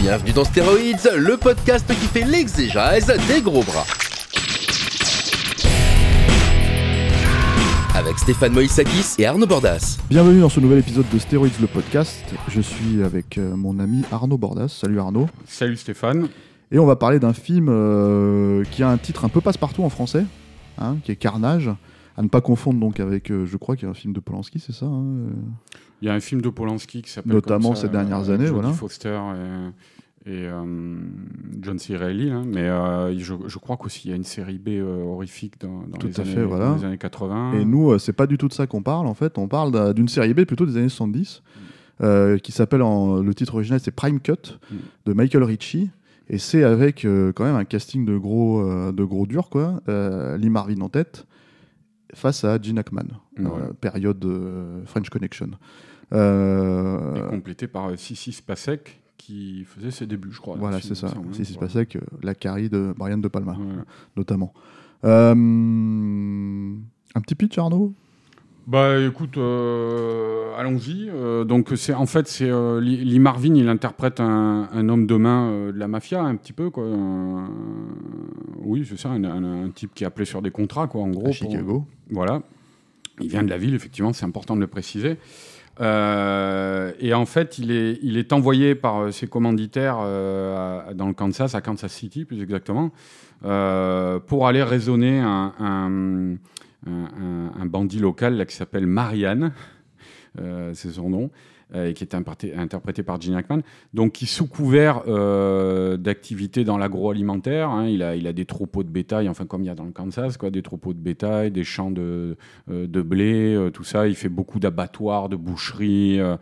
Bienvenue dans Stéroïdes, le podcast qui fait l'exégèse des gros bras. Avec Stéphane Moïsakis et Arnaud Bordas. Bienvenue dans ce nouvel épisode de Stéroïdes le podcast. Je suis avec euh, mon ami Arnaud Bordas. Salut Arnaud. Salut Stéphane. Et on va parler d'un film euh, qui a un titre un peu passe-partout en français, hein, qui est Carnage. À ne pas confondre donc avec, euh, je crois qu'il y a un film de Polanski, c'est ça hein, Il y a un film de Polanski qui s'appelle Notamment comme ça, ces dernières euh, années, Jodie voilà. Foster et, et, euh, John C. Reilly. hein. Mais euh, je, je crois qu'aussi il y a une série B horrifique dans, les, années, fait, voilà. dans les années 80. Et nous, c'est pas du tout de ça qu'on parle en fait. On parle d'un- d'une série B plutôt des années 70, euh, qui s'appelle en le titre original c'est Prime Cut Mm. de Michael Ritchie. Et c'est avec euh, quand même un casting de gros, euh, de gros dur quoi. Lee Marvin en tête face à Gene Hackman. Période French Connection. Euh, Et complété par euh, Sissi Spacek qui faisait ses débuts, je crois. voilà, c'est ça. il me semble. Si, si, c'est Voilà. passé avec la Carrie de Brian De Palma, notamment. Euh, un petit pitch, Arnaud? Bah écoute, euh, allons-y. Euh, donc c'est en fait c'est euh, Lee Marvin, il interprète un, un homme de main euh, de la mafia un petit peu quoi. Oui c'est ça, un, un- un type qui est appelé sur des contrats quoi en gros. à pour- Chicago. voilà. Il vient de la ville effectivement, c'est important de le préciser. Euh, et en fait, il est, envoyé par euh, ses commanditaires euh, dans le Kansas, à Kansas City plus exactement, pour aller raisonner un, bandit local qui s'appelle Marianne, c'est son nom, et qui est interprété, par Gene Hackman, donc qui sous couvert euh, d'activités dans l'agroalimentaire, hein, il, a, il a des troupeaux de bétail, enfin comme il y a dans le Kansas, quoi, des troupeaux de bétail, des champs de, euh, de blé, euh, tout ça, il fait beaucoup d'abattoirs, de boucheries, euh,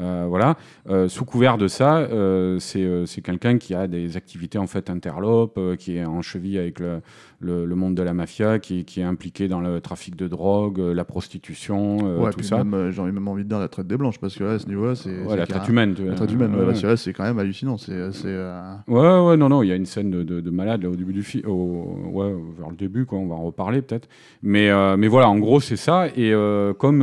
euh, voilà. Euh, sous couvert de ça, euh, c'est euh, quelqu'un qui a des activités en fait interlopes, euh, qui est en cheville avec le, le, le monde de la mafia, qui, qui est impliqué dans le trafic de drogue, euh, la prostitution, euh, ouais, tout puis ça. euh, j'ai même envie de dire la traite des blanches, parce que là, à ce niveau-là, c'est. Ouais, la traite humaine. tu La vois. traite humaine, ouais, Ouais, bah, c'est quand même hallucinant. C'est. euh, Ouais, ouais, non, non, il y a une scène de, de, de malade là, au début du film, ouais, vers le début, quoi, on va en reparler peut-être. Mais, euh, mais voilà, en gros, c'est ça. Et euh, comme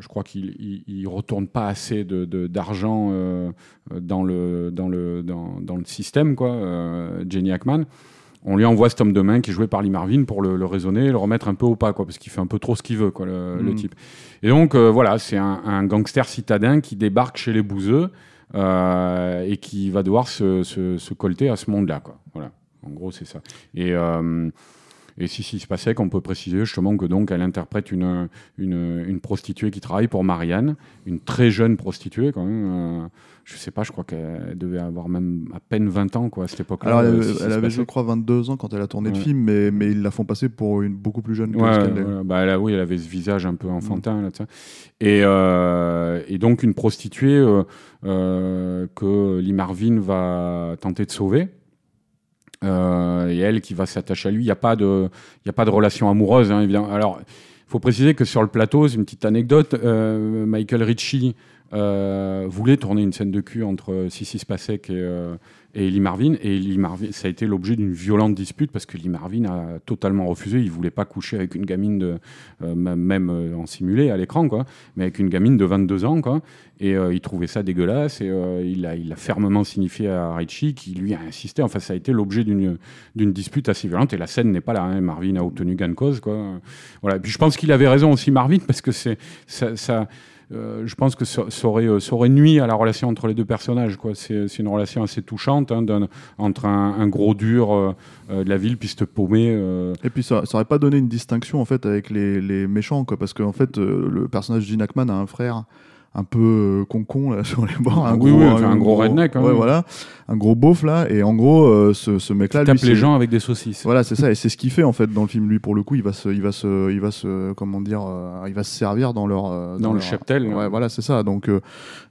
je crois qu'il il, il retourne pas assez de- d'argent dans, le, dans, le, dans, dans le système, quoi, Jenny Hackman, on lui envoie cet homme de main qui est joué par Lee Marvin pour le, le raisonner et le remettre un peu au pas, quoi, parce qu'il fait un peu trop ce qu'il veut, quoi, le, le Mm. type. Et donc, euh, voilà, c'est un, un gangster citadin qui débarque chez les bouseux euh, et qui va devoir se, se, se colter à ce monde-là, quoi. Voilà, en gros, c'est ça. Et, euh, et si, si se passait qu'on peut préciser justement que donc elle interprète une, une, une prostituée qui travaille pour Marianne, une très jeune prostituée quand même. euh, je sais pas, je crois qu'elle devait avoir même à peine 20 ans quoi à cette époque-là. Alors, elle, euh, si, elle avait, je crois, 22 ans quand elle a tourné le film, mais, mais ils la font passer pour une beaucoup plus jeune que Ouais, voilà. Bah, elle a- oui, elle avait ce visage un peu enfantin là, tu sais. et, euh, et donc une prostituée euh, euh, que Lee Marvin va tenter de sauver. Euh, et elle qui va s'attacher à lui. Il n'y a pas de, y a pas de relation amoureuse, hein. Alors, il faut préciser que sur le plateau, c'est une petite anecdote. euh, Michael Ritchie euh, voulait tourner une scène de cul entre Sissi Spacek et, euh, et Lee Marvin. Et Lee Marvin, ça a été l'objet d'une violente dispute parce que Lee Marvin a totalement refusé. Il voulait pas coucher avec une gamine euh, même euh, en simulé à l'écran, quoi, mais avec une gamine de 22 ans, quoi. Et euh, il trouvait ça dégueulasse et euh, il, a, fermement signifié à Ritchie qui lui a insisté. Enfin, ça a été l'objet d'une d'une dispute assez violente et la scène n'est pas là. hein. Marvin a obtenu gain de cause, quoi. Voilà. Et puis je pense qu'il avait raison aussi, Marvin, parce que c'est ça. euh, je pense que ça, aurait, euh, ça nuit à la relation entre les deux personnages. C'est une relation assez touchante hein, entre un, gros dur euh, euh, de la ville, piste paumée. euh, Et puis ça, ça aurait pas donné une distinction en fait avec les, méchants parce qu'en fait euh, le personnage Hackman a un frère un peu con con là sur les bords. Un oui, gros, oui, enfin, un gros redneck, hein. ouais, voilà, un gros beauf là. Et en gros, euh, ce, ce mec-là, lui, Tape les gens avec des saucisses. Voilà, c'est ça, et c'est ce qu'il fait en fait dans le film. Lui, pour le coup, il va se, il va se, il va se, comment dire, euh, il va se servir dans leur, euh, Dans le leur- cheptel, Ouais, là. voilà, c'est ça. Donc, euh,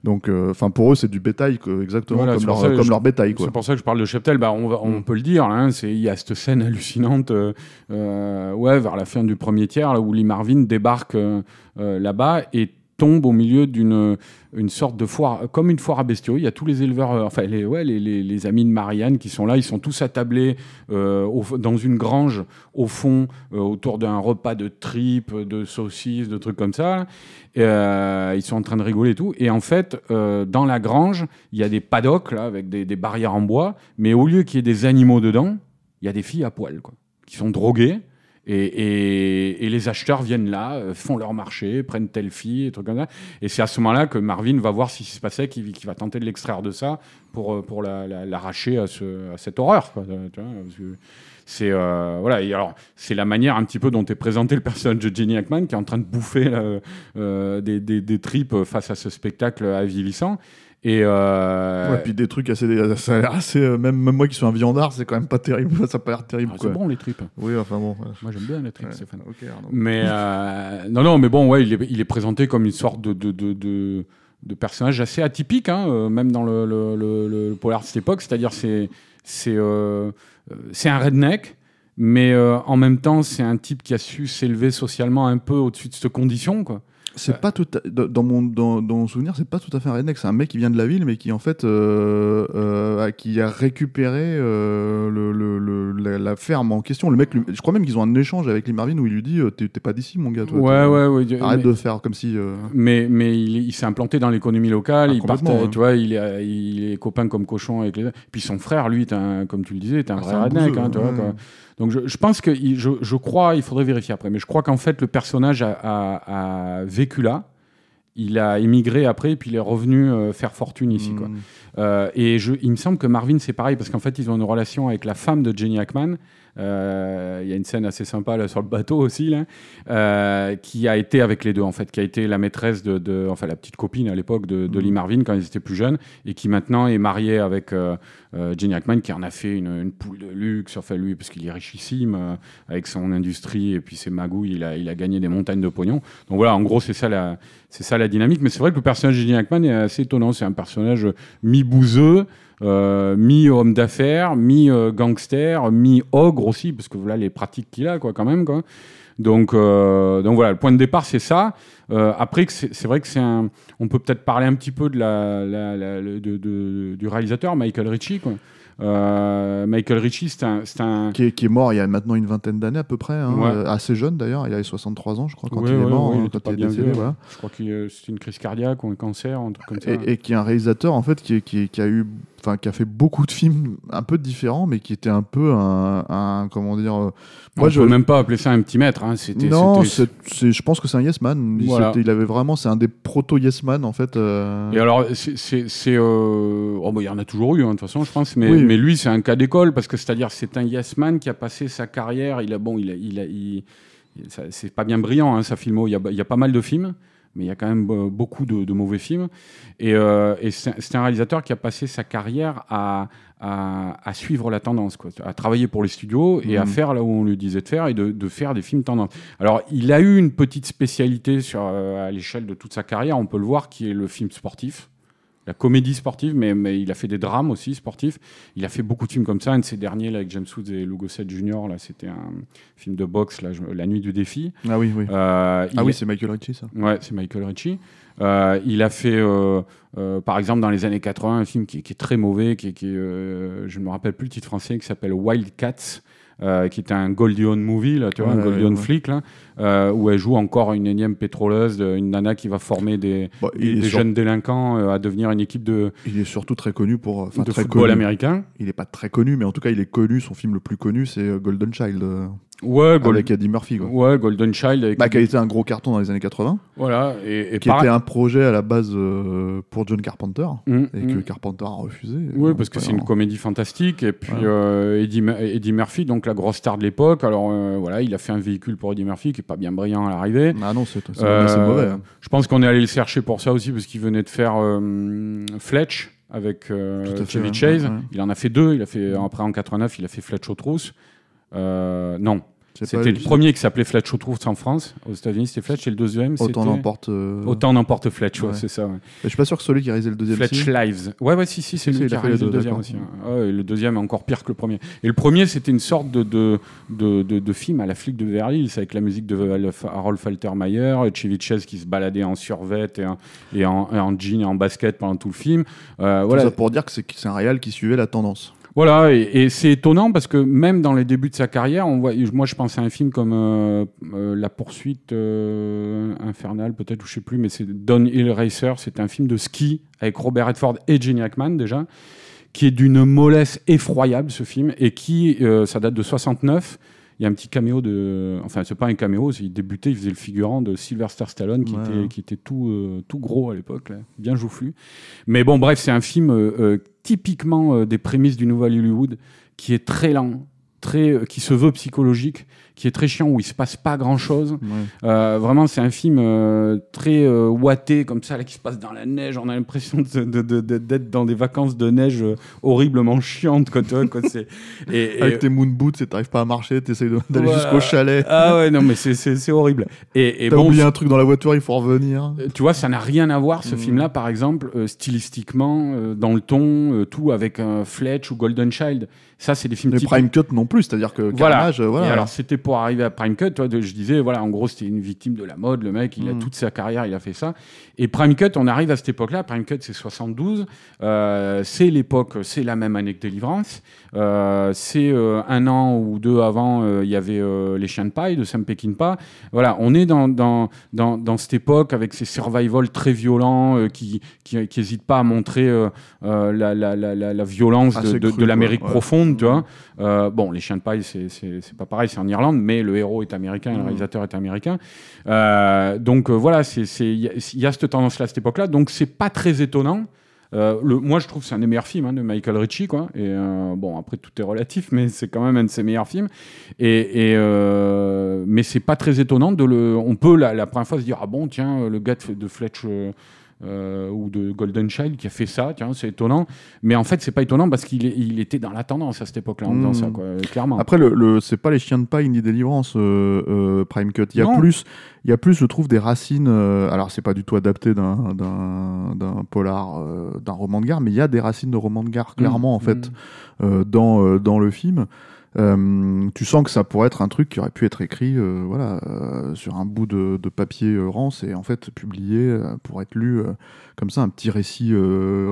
donc, enfin, pour eux, c'est du bétail, exactement Voilà, comme leur, comme je- leur bétail. C'est pour ça que je parle de Cheptel. Bah, on, va- on Mm. peut le dire. là, hein, c'est il y a cette scène hallucinante, euh, euh, ouais, vers la fin du premier tiers, là, où Lee Marvin débarque euh, euh, là-bas et tombe au milieu d'une une sorte de foire, comme une foire à bestiaux. Il y a tous les éleveurs, euh, enfin les, ouais, les, les- amis de Marianne qui sont là. Ils sont tous attablés euh, dans une grange au fond, euh, autour d'un repas de tripes, de saucisses, de trucs comme ça. Ils sont en train de rigoler et tout. Et en fait, dans la grange, il y a des paddocks là, avec des, des barrières en bois. Mais au lieu qu'il y ait des animaux dedans, il y a des filles à poil, quoi, qui sont droguées. Et, et- et les acheteurs viennent là, euh, font leur marché, prennent telle fille, et trucs comme ça. Et c'est à ce moment-là que Marvin va voir ce qui se passait, qu'il va tenter de l'extraire de ça pour, euh, pour la- la- l'arracher à, ce- à cette horreur. Euh, c'est euh, voilà. Alors c'est la manière un petit peu dont est présenté le personnage de Jenny Hackman qui est en train de bouffer là, euh, des, des, des tripes face à ce spectacle avilissant. Et euh, Ouais, puis des trucs assez, ça a l'air assez, euh, même, même moi qui suis un viandard, c'est quand même pas terrible. Ça a pas l'air terrible, ah, c'est bon les tripes. Oui, enfin bon. Moi j'aime bien les tripes, Ouais, Stéphane. Mais euh, non, non, mais bon, ouais, il est, il est présenté comme une sorte de, de, de, de, de personnage assez atypique, hein, euh, même dans le, le, le, le polar de cette époque. C'est-à-dire, c'est c'est c'est un redneck, mais euh, en même temps, c'est un type qui a su s'élever socialement un peu au-dessus de cette condition, quoi. C'est pas tout à- dans mon dans, dans mon souvenir, c'est pas tout à fait un redneck. C'est un mec qui vient de la ville, mais qui en fait euh, euh, a- qui a récupéré euh, le, le- le- la, la ferme en question. Le mec, lui- je crois même qu'ils ont un échange avec Lee Marvin où il lui dit euh, T'es t'es pas d'ici, mon gars. Toi, ouais, T'es- ouais, ouais. Arrête mais- de faire comme si. euh, Mais, mais il, est- il s'est implanté dans l'économie locale, Ah, il part, ouais. tu vois, il est, il est copain comme cochon avec les. Puis son frère, lui, un, comme tu le disais, est un Ah, vrai redneck, hein, tu vois, quoi. Donc je, je pense que je, je crois, il faudrait vérifier après, mais je crois qu'en fait le personnage a, a- a vécu là, il a émigré après, et puis il est revenu euh, faire fortune ici, quoi. hmm. Euh, et je, il me semble que Marvin, c'est pareil, parce qu'en fait, ils ont une relation avec la femme de Jenny Hackman. Euh, Il y a une scène assez sympa là, sur le bateau aussi, là, euh, qui a été avec les deux, en fait, qui a été la maîtresse de, de- enfin la petite copine à l'époque de, de Mhm. Lee Marvin quand ils étaient plus jeunes, et qui maintenant est mariée avec euh, euh, Jenny Hackman, qui en a fait une, une poule de luxe, enfin lui, parce qu'il est richissime avec son industrie et puis ses magouilles, il a, il a gagné des montagnes de pognon. Donc voilà, en gros, c'est ça la, c'est ça la dynamique. Mais c'est vrai que le personnage de Jenny Hackman est assez étonnant. C'est un personnage mi-bouseux, mi-homme d'affaires, mi-gangster, mi-ogre aussi, parce que voilà les pratiques qu'il a, quoi, quand même, quoi. Donc, euh, donc voilà, le point de départ, c'est ça. Euh, après, c'est c'est vrai que c'est un. On peut peut-être parler un petit peu de la, la- la- le- de- de- du réalisateur, Michael Ritchie, quoi. Euh, Michael Ritchie, c'est un, c'est un, qui, est, qui est mort il y a maintenant une vingtaine d'années à peu près, hein, Ouais. euh, assez jeune d'ailleurs. Il avait 63 ans, je crois, quand Ouais, il est mort, il hein, quand il est décédé. voilà. Je crois que euh, c'était une crise cardiaque ou un cancer, un truc comme ça. Et, et qui est un réalisateur en fait qui, qui, qui a eu enfin qui a fait beaucoup de films un peu différents mais qui était un peu un, un- comment dire euh, On peut même pas appeler ça un petit maître. Hein. C'était, non c'était- c'est, c'est- je pense que c'est un yes man il, Voilà. c'était- il avait vraiment c'est un des proto yes man en fait euh, Et alors, c'est, c'est, c'est, euh, oh, bah, il y en a toujours eu, hein, de toute façon, je pense. Mais, Oui. mais lui, c'est un cas d'école parce que c'est-à-dire, c'est un yes man qui a passé sa carrière. Il a bon, il a, il a, il- il- ça- c'est pas bien brillant, hein, sa filmo. Il y a, il y a pas mal de films. Mais il y a quand même euh, beaucoup de, de mauvais films. Et, euh, et c'est, un réalisateur qui a passé sa carrière à, à, à suivre la tendance, quoi, à travailler pour les studios et à Mhm. faire là où on lui disait de faire et de, de faire des films tendance. Alors, il a eu une petite spécialité sur, euh, à l'échelle de toute sa carrière, on peut le voir, qui est le film sportif. La comédie sportive, mais, mais il a fait des drames aussi sportifs. Il a fait beaucoup de films comme ça. Un de ses derniers, là, avec James Woods et Lou Gossett Jr., là, c'était un film de boxe, là, La Nuit du Défi. ah oui oui Euh, ah oui c'est Michael Ritchie ça Ouais, c'est Michael Ritchie. Euh, il a fait, euh, par exemple, dans les années 80, un film qui, qui est très mauvais, qui, est- qui je ne me rappelle plus le titre français, qui s'appelle Wildcats, qui est un Goldie Hawn movie, là, tu vois, Ouais, un Goldie Hawn ouais. flic, là, euh, où elle joue encore une énième pétroleuse, de- une nana qui va former des, sur- jeunes délinquants euh, à devenir une équipe de, il est surtout très connu pour de très football connu américain. il est pas très connu mais en tout cas il est connu son film le plus connu c'est euh, Golden Child euh. Ouais, Gold- avec Eddie Murphy. Quoi. ouais, Golden Child. Avec Bah, qui a été un gros carton dans les années 80, Voilà, et, et qui pareil- était un projet à la base euh, pour John Carpenter, Mm, et que. Carpenter a refusé. Oui, parce que c'est une comédie fantastique. Et puis euh, Eddie, Murphy, donc la grosse star de l'époque. Alors euh, voilà, il a fait un véhicule pour Eddie Murphy qui pas bien brillant à l'arrivée. Ah non, c'est Euh, mauvais. hein. Je pense qu'on est allé le chercher pour ça aussi parce qu'il venait de faire euh, Fletch avec euh, fait, Chevy ouais, Chase. ouais, ouais. Il en a fait deux. Il a fait après en 89, il a fait Fletch aux trousses. Non, c'était le premier qui s'appelait Fletch trousses en France. Aux États-Unis, c'était Fletch. Et le deuxième, c'était Autant n'emporte. euh, Autant n'emporte Fletch. ouais, Ouais. c'est ça. ouais. Je suis pas sûr que celui qui a réalisé le deuxième. Fletch. Lives. Ouais, ouais, si, si, c'est lui qui a réalisé le deux, deuxième aussi. hein. Et le deuxième est encore pire que le premier. Et le premier, c'était une sorte de, de, de, de, de film à la flic de Beverly Hills, avec la musique de Harold Faltermeyer, et Chevy Chase qui se baladait en survette et en, et en, et en jean et en basket pendant tout le film. Euh, Tout voilà, ça pour dire que c'est c'est un réal qui suivait la tendance. Voilà, et, et c'est étonnant parce que même dans les débuts de sa carrière, on voit, moi je pense à un film comme euh, euh, La poursuite euh, infernale, peut-être, ou je sais plus, mais c'est Downhill Racer. C'est un film de ski avec Robert Redford et Gene Hackman déjà, qui est d'une mollesse effroyable ce film et qui, ça date de 69. Il y a un petit caméo de, enfin c'est pas un caméo, il débutait, il faisait le figurant de Sylvester Stallone qui Ouais. était qui était tout euh, tout gros à l'époque, bien joufflu. Mais bon, bref, c'est un film euh, euh, typiquement des prémices du nouvel Hollywood, qui est très lent, très, euh, qui se veut psychologique, qui est très chiant, où il se passe pas grand chose. Ouais. vraiment, c'est un film euh, très euh, ouaté, comme ça, là, qui se passe dans la neige. On a l'impression de- de- de- de- d'être dans des vacances de neige euh, horriblement chiantes. C'est- et, et- Avec tes moon boots et t'arrives pas à marcher, t'essayes d'aller Ouais. jusqu'au chalet. Ah ouais, non, mais c'est- horrible. Et, et T'as bon, oublié un truc dans la voiture, il faut revenir. euh, Tu vois, ça n'a rien à voir, ce Mhm. film-là, par exemple, euh, stylistiquement, euh, dans le ton, euh, tout avec un Fletch ou Golden Child. Ça, c'est des films Mais typiques. Prime Cut non plus, c'est-à-dire que Voilà. Carnage, euh, voilà. Et alors, c'était pour arriver à Prime Cut. Toi, de- je disais, voilà, en gros, c'était une victime de la mode. Le mec, il a Mhm. toute sa carrière, il a fait ça. Et Prime Cut, on arrive à cette époque-là. Prime Cut, c'est 72. Euh, c'est l'époque, c'est la même année que Délivrance. Euh, c'est euh, un an ou deux avant, euh, il y avait euh, Les Chiens de Paille de Sam Peckinpah. Voilà, on est dans, dans, dans, dans cette époque avec ces survival très violents euh, qui qui qui hésitent pas à montrer euh, euh, la, la, la, la, la violence de, Assez de, cru, de l'Amérique quoi, tu vois. Euh, bon, Les Chiens de Paille, c'est- pas pareil, c'est en Irlande, mais le héros est américain, et le Mhm. réalisateur est américain. Euh, donc euh, voilà, il y, a- il y a cette tendance-là à cette époque-là, donc c'est pas très étonnant. Euh, le, moi, je trouve que c'est un des meilleurs films hein, de Michael Ritchie, quoi. Et euh, bon, après tout est relatif, mais c'est quand même un de ses meilleurs films. Et, et, euh, mais c'est pas très étonnant de le. On peut la, la première fois se dire ah bon tiens le gars de Fletch. Euh, euh, ou de Golden Child qui a fait ça, tiens, c'est étonnant. Mais en fait, c'est pas étonnant parce qu'il il était dans la tendance à cette époque-là en faisant Mm. ça, quoi, clairement. Après, le, le- c'est pas les chiens de paille ni délivrance, euh, euh, Prime Cut. Il y a Non. plus, il y a plus, je trouve, des racines. euh, alors, c'est pas du tout adapté d'un, polar, euh, d'un roman de gare, mais il y a des racines de roman de gare, clairement, Mm. en fait, euh, dans, euh, dans le film. Euh, tu sens que ça pourrait être un truc qui aurait pu être écrit euh, voilà, euh, sur un bout de, de papier rance et en fait publié pour être lu comme ça, un petit récit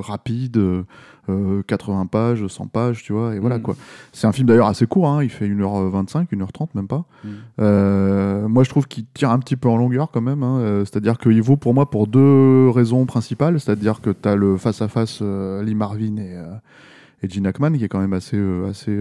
rapide, euh, 80 pages, 100 pages, tu vois, et voilà Mm. quoi. C'est un film d'ailleurs assez court, hein, il fait 1h25, 1h30 même pas. Mm. Moi je trouve qu'il tire un petit peu en longueur quand même, hein, c'est-à-dire qu'il vaut pour moi pour deux raisons principales, c'est-à-dire que tu as le face-à-face euh, Lee Marvin et, et Gene Hackman qui est quand même assez, assez,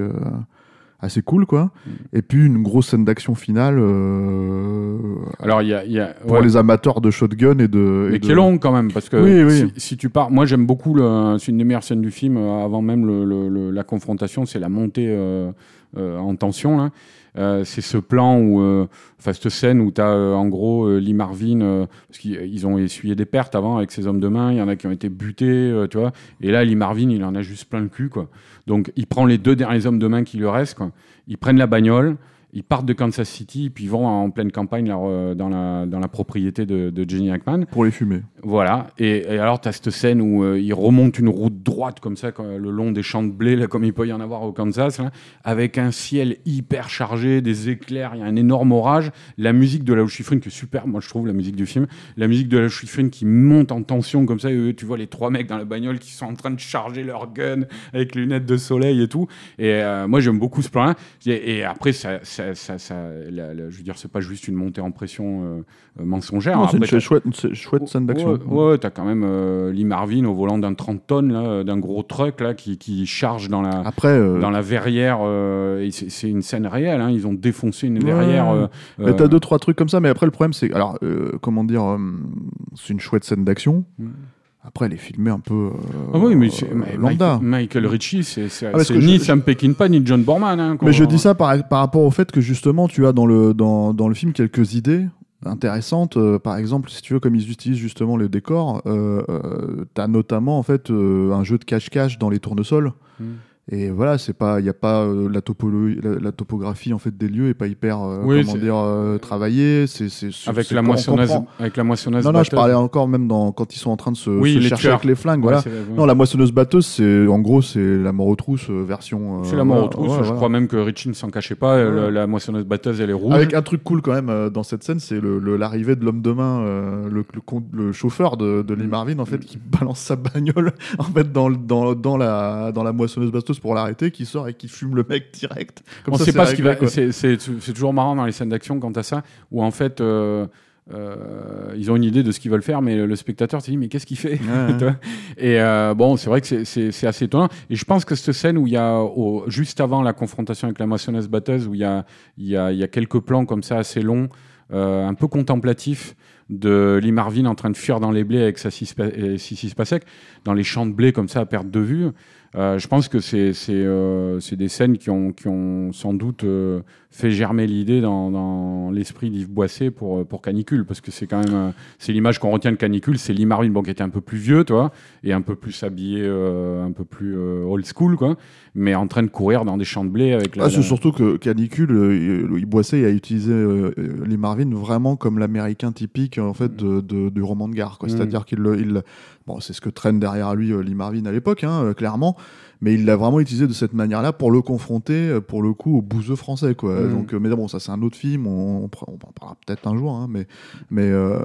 assez cool quoi. Mm. Et puis une grosse scène d'action finale euh, Alors, il y a. y a- pour ouais. les amateurs de shotgun et de... et de- qui est long quand même, parce que Oui, oui. Si, si tu pars, moi j'aime beaucoup, le- c'est une des meilleures scènes du film, euh, avant même le- le- le- la confrontation, c'est la montée euh, en tension. là. Euh, c'est ce plan où, euh, cette scène où tu as en gros euh, Lee Marvin, euh, parce qu'ils ils ont essuyé des pertes avant avec ses hommes de main, il y en a qui ont été butés, euh, tu vois, et là Lee Marvin il en a juste plein le cul quoi. Donc il prend les deux derniers hommes de main qui lui restent, quoi. ils prennent la bagnole, ils partent de Kansas City, puis ils vont en pleine campagne euh, dans, la, dans la propriété de, de Jenny Hackman. Pour les fumer. Voilà, et, et alors tu as cette scène où euh, il remonte une route droite comme ça, le long des champs de blé, là, comme il peut y en avoir au Kansas, là, avec un ciel hyper chargé, des éclairs, il y a un énorme orage, la musique de la Schifrin qui est super, moi je trouve, la musique du film, la musique de la Schifrin qui monte en tension comme ça, et tu vois les trois mecs dans la bagnole qui sont en train de charger leur gun avec lunettes de soleil et tout, et euh, moi j'aime beaucoup ce plan-là, et, et après ça, ça ça, ça, ça- la- la- je veux dire, c'est pas juste une montée en pression euh, euh, mensongère. Non, c'est une chouette, chouette scène d'action. Ouais, ouais, t'as quand même euh, Lee Marvin au volant d'un 30 tonnes, d'un gros truck là, qui, qui charge dans la, Après, euh, dans la verrière. c'est une scène réelle, hein, ils ont défoncé une verrière. t'as deux trois trucs comme ça, mais après le problème c'est alors comment dire, c'est une chouette scène d'action. Mm. Après elle est filmée un peu euh, Ah oui, mais c'est- euh, mais lambda. Michael, Michael Ritchie, c'est Ah, parce c'est que ni je- Sam Peckinpah ni John Borman. hein, Mais je dis ça par, par rapport au fait que justement tu as dans le dans, dans le film quelques idées intéressantes. Euh, par exemple, si tu veux, comme ils utilisent justement les décors, euh, euh, t'as notamment en fait un jeu de cache-cache dans les tournesols. Mm. Et voilà, c'est pas, il y a pas euh, la, topologie, la, la topographie en fait des lieux est pas hyper, euh, Oui, comment dire, euh, travaillée. C'est, c'est, Avec la, moissonneuse, avec la moissonneuse. Non, non, je batteuse. parlais encore même dans, quand ils sont en train de se, Oui, se les chercher tueurs. avec les flingues. Ouais, voilà. ouais. Non, la moissonneuse batteuse, c'est en gros c'est la mort aux trousses euh, version. euh, C'est la mort aux trousses. ouais, je crois même que Ritchie ne s'en cachait pas. euh. La, la moissonneuse batteuse, elle est rouge. Avec un truc cool quand même euh, dans cette scène, c'est le- le- l'arrivée de l'homme de main, euh, le, le le chauffeur de, de Lee. Marvin en fait, qui balance sa bagnole en fait dans, le- dans, dans la dans la moissonneuse batteuse pour l'arrêter, qui sort et qui fume le mec direct. Comme on ça, sait c'est pas ce qui va. C'est toujours marrant dans les scènes d'action quant à ça, où en fait. euh, euh, ils ont une idée de ce qu'ils veulent faire, mais le, le spectateur se dit mais qu'est-ce qu'il fait Ouais, Et euh, bon, c'est vrai que c'est- assez étonnant. Et je pense que cette scène où il y a, juste avant la confrontation avec la moissonneuse batteuse, où il y a, il y a, il y a quelques plans comme ça assez longs, euh, un peu contemplatifs, de Lee Marvin en train de fuir dans les blés avec sa 6 pas sec, dans les champs de blé comme ça à perte de vue. Euh, je pense que c'est euh, des scènes qui ont, qui ont sans doute euh, fait germer l'idée dans, dans l'esprit d'Yves Boisset pour, euh, pour Canicule, parce que c'est quand même c'est l'image qu'on retient de Canicule, c'est Lee Marvin, bon, qui était un peu plus vieux, toi, et un peu plus habillé, un peu plus old school, quoi, mais en train de courir dans des champs de blé avec la. Ah, c'est surtout que Canicule, Louis Boisset a utilisé Lee Marvin vraiment comme l'américain typique en fait de, de- du roman de gare. quoi. Mm. C'est-à-dire qu'il il, bon, c'est ce que traîne derrière lui euh, Lee Marvin à l'époque, hein, euh, clairement, mais il l'a vraiment utilisé de cette manière-là pour le confronter, euh, pour le coup, au bouseux français. Quoi. Mm. Donc, mais bon, ça c'est un autre film, on, on, pr- on en parlera peut-être un jour, hein, mais, mais, euh,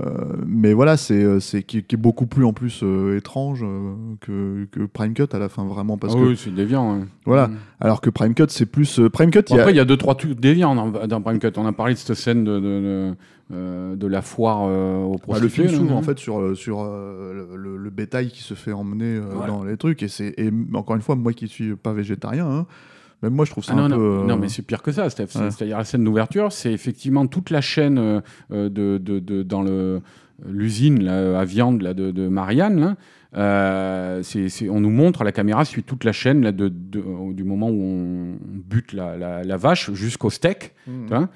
mais voilà, c'est, c'est qui, qui est beaucoup plus en plus euh, étrange euh, que, que Prime Cut à la fin, vraiment, parce Ah que oui, c'est déviant. ouais. Voilà. Mm. alors que Prime Cut c'est plus Prime Cut, Bon, il y a- après, il y a deux, trois trucs déviants dans, dans Prime Cut. On a parlé de cette scène de, de, de, euh, de la foire euh, aux Bah, prostituées. le film s'ouvre en fait sur, sur euh, le, le- le bétail qui se fait emmener euh, Voilà. dans les trucs et c'est et encore une fois moi qui suis pas végétarien hein, même moi je trouve ça Ah non, un non, peu euh, non, mais c'est pire que ça, Steph. Ouais. C'est-à-dire la scène d'ouverture, c'est effectivement toute la chaîne euh, de, de, de- dans le l'usine là, à viande là, de, de Marianne. Là. Euh, c'est- c'est- on nous montre, la caméra suit toute la chaîne là, de, de- du moment où on bute la, la- la vache jusqu'au steak. Vois.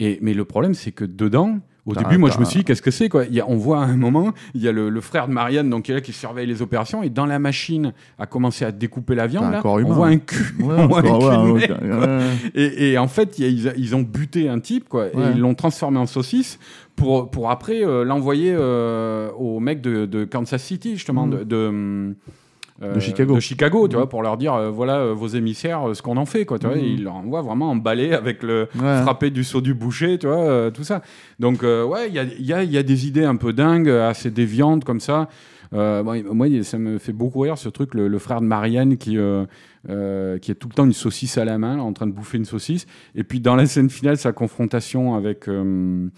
Et, mais le problème, c'est que dedans, au début, moi, je me suis dit, qu'est-ce que c'est quoi? Il y a, On voit à un moment, il y a le, le frère de Marianne donc, qui est là, qui surveille les opérations, et dans la machine, a commencé à découper la viande. Là, on humain. voit un cul. Ouais, on voit un cul ouais, mec. Et, et en fait, il y a- ils, ont buté un type, quoi, et ils l'ont transformé en saucisse pour, pour après euh, l'envoyer euh, au mec de, de Kansas City, justement, Mhm. de, de, hum, De Chicago. de Chicago, tu Mhm. vois, pour leur dire, euh, voilà euh, vos émissaires, euh, ce qu'on en fait, quoi, tu vois, et ils leur envoient vraiment emballé avec le Ouais. frappé du saut du boucher, tu vois, euh, tout ça. Donc, euh, ouais, il y a, il y, a, il y a des idées un peu dingues, assez déviantes comme ça. Euh, moi, ça me fait beaucoup rire ce truc, le, le frère de Marianne qui, euh, euh, qui a tout le temps une saucisse à la main, là, en train de bouffer une saucisse. Et puis dans la scène finale, sa confrontation avec, euh,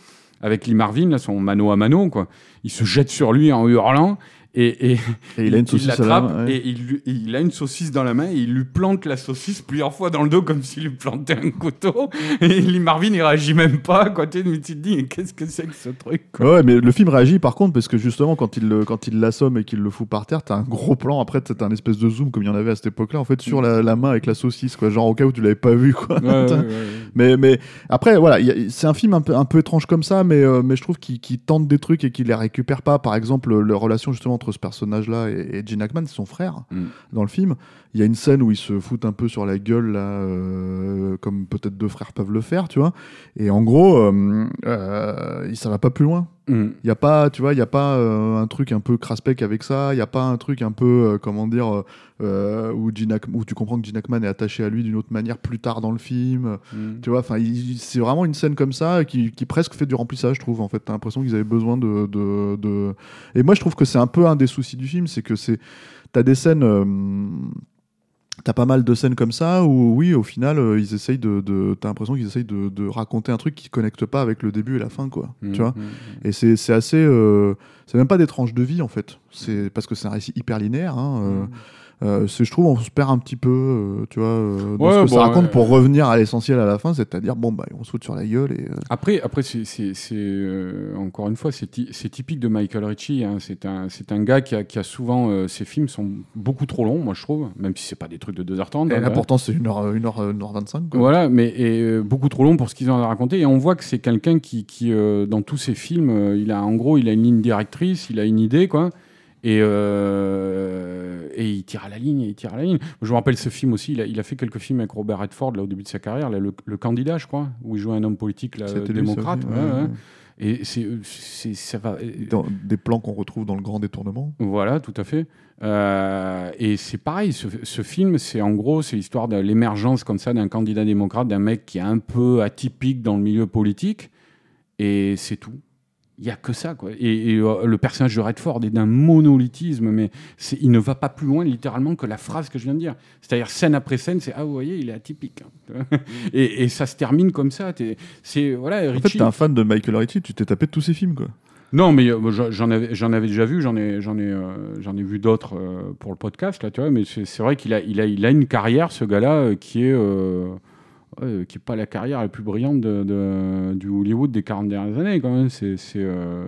avec Lee Marvin, là, son mano à mano, quoi. Il se jette sur lui en hurlant. Et, et Et il a une saucisse à la l'attrape ouais. et il, il a une saucisse dans la main et il lui plante la saucisse plusieurs fois dans le dos comme s'il lui plantait un couteau. Et Lee Marvin, il réagit même pas. Quoi. Tu te dis, qu'est-ce que c'est que ce truc quoi? Ouais, mais le film réagit par contre parce que justement quand il le- quand il l'assomme et qu'il le fout par terre, t'as un gros plan. Après, t'as un espèce de zoom comme il y en avait à cette époque-là, en fait, sur la, la main avec la saucisse, quoi. Genre au cas où tu l'avais pas vu, quoi. Ouais, ouais. Mais, mais après, voilà, il c'est un film un peu, un peu étrange comme ça, mais, euh, mais je trouve qu'il tente des trucs et qu'il les récupère pas. Par exemple, la relation justement entre ce personnage-là et, et Gene Hackman, c'est son frère Mm. dans le film. Il y a une scène où ils se foutent un peu sur la gueule, là, euh, comme peut-être deux frères peuvent le faire, tu vois. Et en gros, euh, euh, ça va pas plus loin. Mm. Il y a pas, tu vois, il y a pas euh, un truc un peu craspec avec ça. Il y a pas un truc un peu, euh, comment dire, euh, où, Hack- où tu comprends que Gene Hackman est attaché à lui d'une autre manière plus tard dans le film. Mm. Tu vois, enfin, c'est vraiment une scène comme ça qui, qui presque fait du remplissage, je trouve. En fait, t'as l'impression qu'ils avaient besoin de, de, de- Et moi, je trouve que c'est un peu un des soucis du film, c'est que c'est, t'as des scènes. T'as pas mal de scènes comme ça où, oui, au final, euh, ils essayent de. de T'as l'impression qu'ils essayent de, de raconter un truc qui connecte pas avec le début et la fin, quoi. Tu vois mm, Et c'est assez. euh, c'est même pas des tranches de vie, en fait. C'est parce que c'est un récit hyper linéaire. Hein, euh, mm. Euh, je trouve on se perd un petit peu, euh, tu vois, euh, dans Ouais, ce que bon, ça raconte pour revenir à l'essentiel à la fin, c'est-à-dire, bon, bah, on se fout sur la gueule et. euh, Après, après c'est, c'est- c'est, encore une fois, c'est, ty- c'est typique de Michael Ritchie. hein. C'est, un, c'est un gars qui a, qui a souvent. ses films sont beaucoup trop longs, moi je trouve, même si c'est pas des trucs de 2h30. et hein, l'important, c'est 1h, 1h, 1h25. Quoi. Voilà, mais et, beaucoup trop long pour ce qu'ils ont à raconter. Et on voit que c'est quelqu'un qui, qui dans tous ses films, il a en gros, il a une ligne directrice, il a une idée, quoi. Et, euh, et il tire à la ligne, et il tire à la ligne. Je me rappelle ce film aussi. Il a, il a fait quelques films avec Robert Redford là au début de sa carrière, là, le, le candidat, je crois, où il joue un homme politique là, démocrate. aussi, ouais, ouais, ouais. ouais. Et c'est, c'est, ça va. Dans des plans qu'on retrouve dans le grand détournement. Voilà, tout à fait. Euh, et c'est pareil, ce, ce film, c'est en gros, c'est l'histoire de l'émergence comme ça d'un candidat démocrate, d'un mec qui est un peu atypique dans le milieu politique, et c'est tout. Il y a que ça, quoi. Et, et, euh, le personnage de Redford est d'un monolithisme, mais il ne va pas plus loin littéralement que la phrase que je viens de dire. C'est-à-dire scène après scène, c'est ah vous voyez, il est atypique. hein. et, et ça se termine comme ça. T'es- C'est voilà, En fait, Ritchie- t'es un fan de Michael Ritchie, tu t'es tapé de tous ses films, quoi. non, mais euh, j'en- avais, j'en avais déjà vu, j'en ai, j'en ai, euh, j'en ai vu d'autres pour le podcast là, tu vois. Mais c'est vrai qu'il a, il a, il a une carrière, ce gars-là, qui est, euh, qui est pas la carrière la plus brillante de, du Hollywood des 40 dernières années quand même. C'est, euh,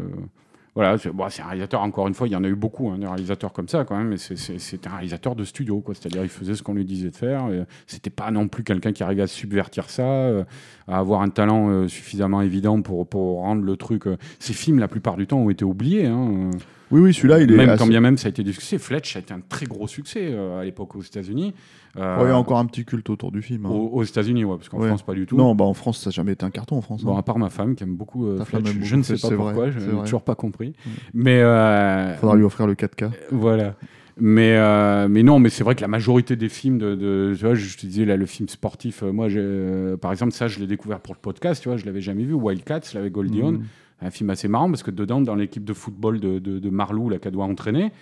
voilà, c'est un réalisateur. Encore une fois, il y en a eu beaucoup, hein, des réalisateurs comme ça quand même. Mais c'est, un réalisateur de studio. C'est-à-dire, il faisait ce qu'on lui disait de faire. C'était pas non plus quelqu'un qui arrivait à subvertir ça, euh, à avoir un talent suffisamment évident pour, pour rendre le truc. Ces films, la plupart du temps, ont été oubliés. hein. Oui, oui, celui-là, il est. Même assez- quand bien même ça a été du succès. Fletch a été un très gros succès euh, à l'époque aux États-Unis. Euh, Ouais, il y a encore un petit culte autour du film. hein. aux, aux États-Unis, ouais, parce qu'en Ouais. France, pas du tout. Non, bah en France, ça n'a jamais été un carton en France. Bon, hein. à part ma femme qui aime beaucoup euh, Fletch, aime je ne sais pas pourquoi, vrai, je n'ai toujours pas compris. Mais euh, Faudra lui offrir le 4K. voilà. Mais, euh, mais non, mais c'est vrai que la majorité des films de, de- tu vois, je te disais là, le film sportif, euh, moi, euh, par exemple, ça, je l'ai découvert pour le podcast, tu vois, je l'avais jamais vu, Wildcats, là, avec Goldie Hawn. Mm. Un film assez marrant parce que dedans, dans l'équipe de football de, Marlou, là, qu'elle doit entraîner,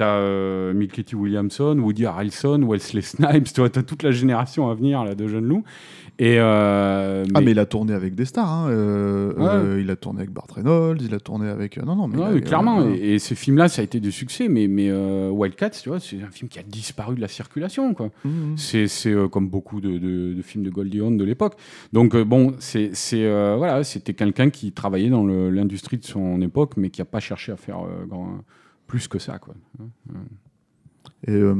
t'as euh, Milkety Williamson, Woody Harrelson, Wesley Snipes, tu vois, t'as toute la génération à venir là, de jeunes loups. Et, euh, Ah, mais il a tourné avec des stars. hein. Euh, Ouais. euh, il a tourné avec Bart Reynolds, il a tourné avec. Non, non, mais. Ouais, clairement. Et, et ces films-là, ça a été des succès, mais, mais Wildcats, tu vois, c'est un film qui a disparu de la circulation, quoi. mhm. C'est c'est, comme beaucoup de, de- de films de Goldie Hawn de l'époque. Donc bon, c'est c'est, voilà, c'était quelqu'un qui travaillait dans l'industrie de son époque, mais qui n'a pas cherché à faire grand- plus que ça, quoi. Et euh,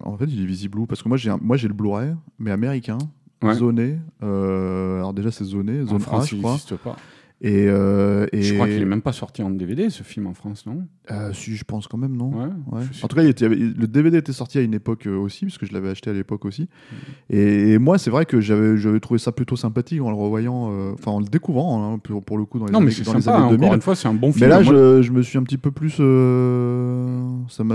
en fait, il est visible où? Parce que moi, j'ai un- moi, j'ai le Blu-ray, mais américain, Ouais. zoné. Euh, alors déjà, c'est zoné, En zone A, France, je il crois. pas. Et, euh, et Je crois qu'il est même pas sorti en DVD, ce film en France, non? Euh, si, je pense quand même, non Ouais. Ouais. En tout cas, il était- le DVD était sorti à une époque euh, aussi, parce que je l'avais acheté à l'époque aussi. Mm. Et, et moi, c'est vrai que j'avais trouvé ça plutôt sympathique en le revoyant, euh, enfin en le découvrant, hein, pour, pour le coup, dans les Non, mais années, c'est dans les sympa. années hein, 2000. Encore une fois, c'est un bon film. Mais là, Moi- je, je me suis un petit peu plus. ça m'a.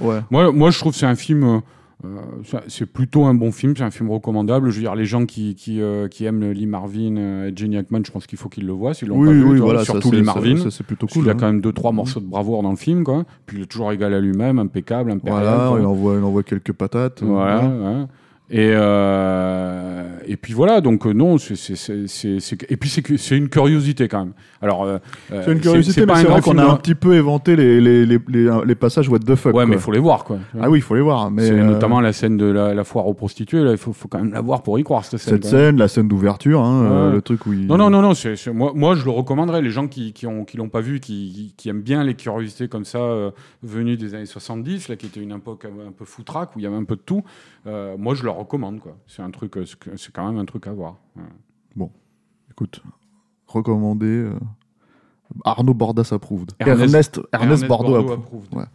Ouais. Moi, moi, je trouve que c'est un film. Euh, c'est plutôt un bon film, c'est un film recommandable. Je veux dire, les gens qui, qui, euh, qui aiment Lee Marvin euh, et Jenny Hackman, je pense qu'il faut qu'ils le voient s'ils l'ont Oui, pas vu. oui, voilà. surtout Lee Marvin. c'est plutôt Parce qu'il cool. a hein. quand même deux trois morceaux de bravoure dans le film, quoi. Puis il est toujours égal à lui-même, impeccable, impérial. Voilà, il envoie, il envoie quelques patates. Voilà, ouais. ouais. Et, euh, et puis voilà, donc euh, non, c'est, c'est, c'est, c'est- c'est- et puis c'est, c'est une curiosité quand même. Alors, euh, C'est une curiosité, mais pas c'est un vrai grand qu'on film a de- un petit peu éventé les, les, les, les, les passages what the fuck. Ouais, mais il faut les voir, quoi. Ah oui, il faut les voir. Mais c'est euh, notamment la scène de la, la foire aux prostituées, il faut, faut quand même la voir pour y croire, cette scène. cette scène, la scène d'ouverture, hein, Ouais. le truc où il. Non, non, non, non, c'est, c'est- moi, moi je le recommanderais. Les gens qui, qui, ont, qui l'ont pas vu, qui, qui, qui aiment bien les curiosités comme ça, venues des années 70, là, qui était une époque un peu foutraque, où il y avait un peu de tout, euh, moi je le recommande, quoi. C'est un truc, euh, c'est quand même un truc à voir. Ouais. Écoute, recommandé. euh, Arnaud Bordas approuve. Ernest- Ernest, Ernest, Bordeaux. Ouais. Voilà.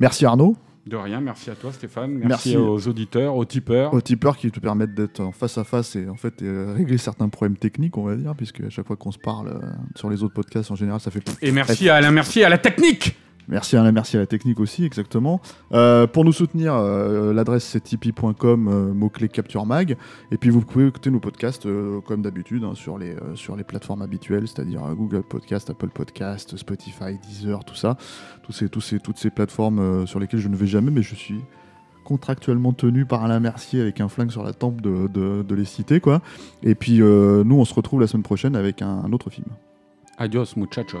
Merci Arnaud. De rien, merci à toi Stéphane, merci, Merci. aux auditeurs, aux tipeurs. Aux tipeurs qui te permettent d'être en face à face et en fait euh, régler certains problèmes techniques, on va dire, puisque à chaque fois qu'on se parle euh, sur les autres podcasts en général, ça fait. Et merci à Alain Mercier, à la technique Merci à la, à la technique aussi, exactement. Euh, pour nous soutenir, euh, l'adresse c'est euh, mot-clé Capture Mag. Et puis vous pouvez écouter nos podcasts euh, comme d'habitude hein, sur, les, euh, plateformes habituelles, c'est-à-dire euh, Google Podcast, Apple Podcast, Spotify, Deezer, tout ça. Tous ces, toutes ces plateformes euh, sur lesquelles je ne vais jamais, mais je suis contractuellement tenu par Alain Mercier avec un flingue sur la tempe de, les citer. Et puis, euh, nous, on se retrouve la semaine prochaine avec un, un autre film. Adios, muchachos.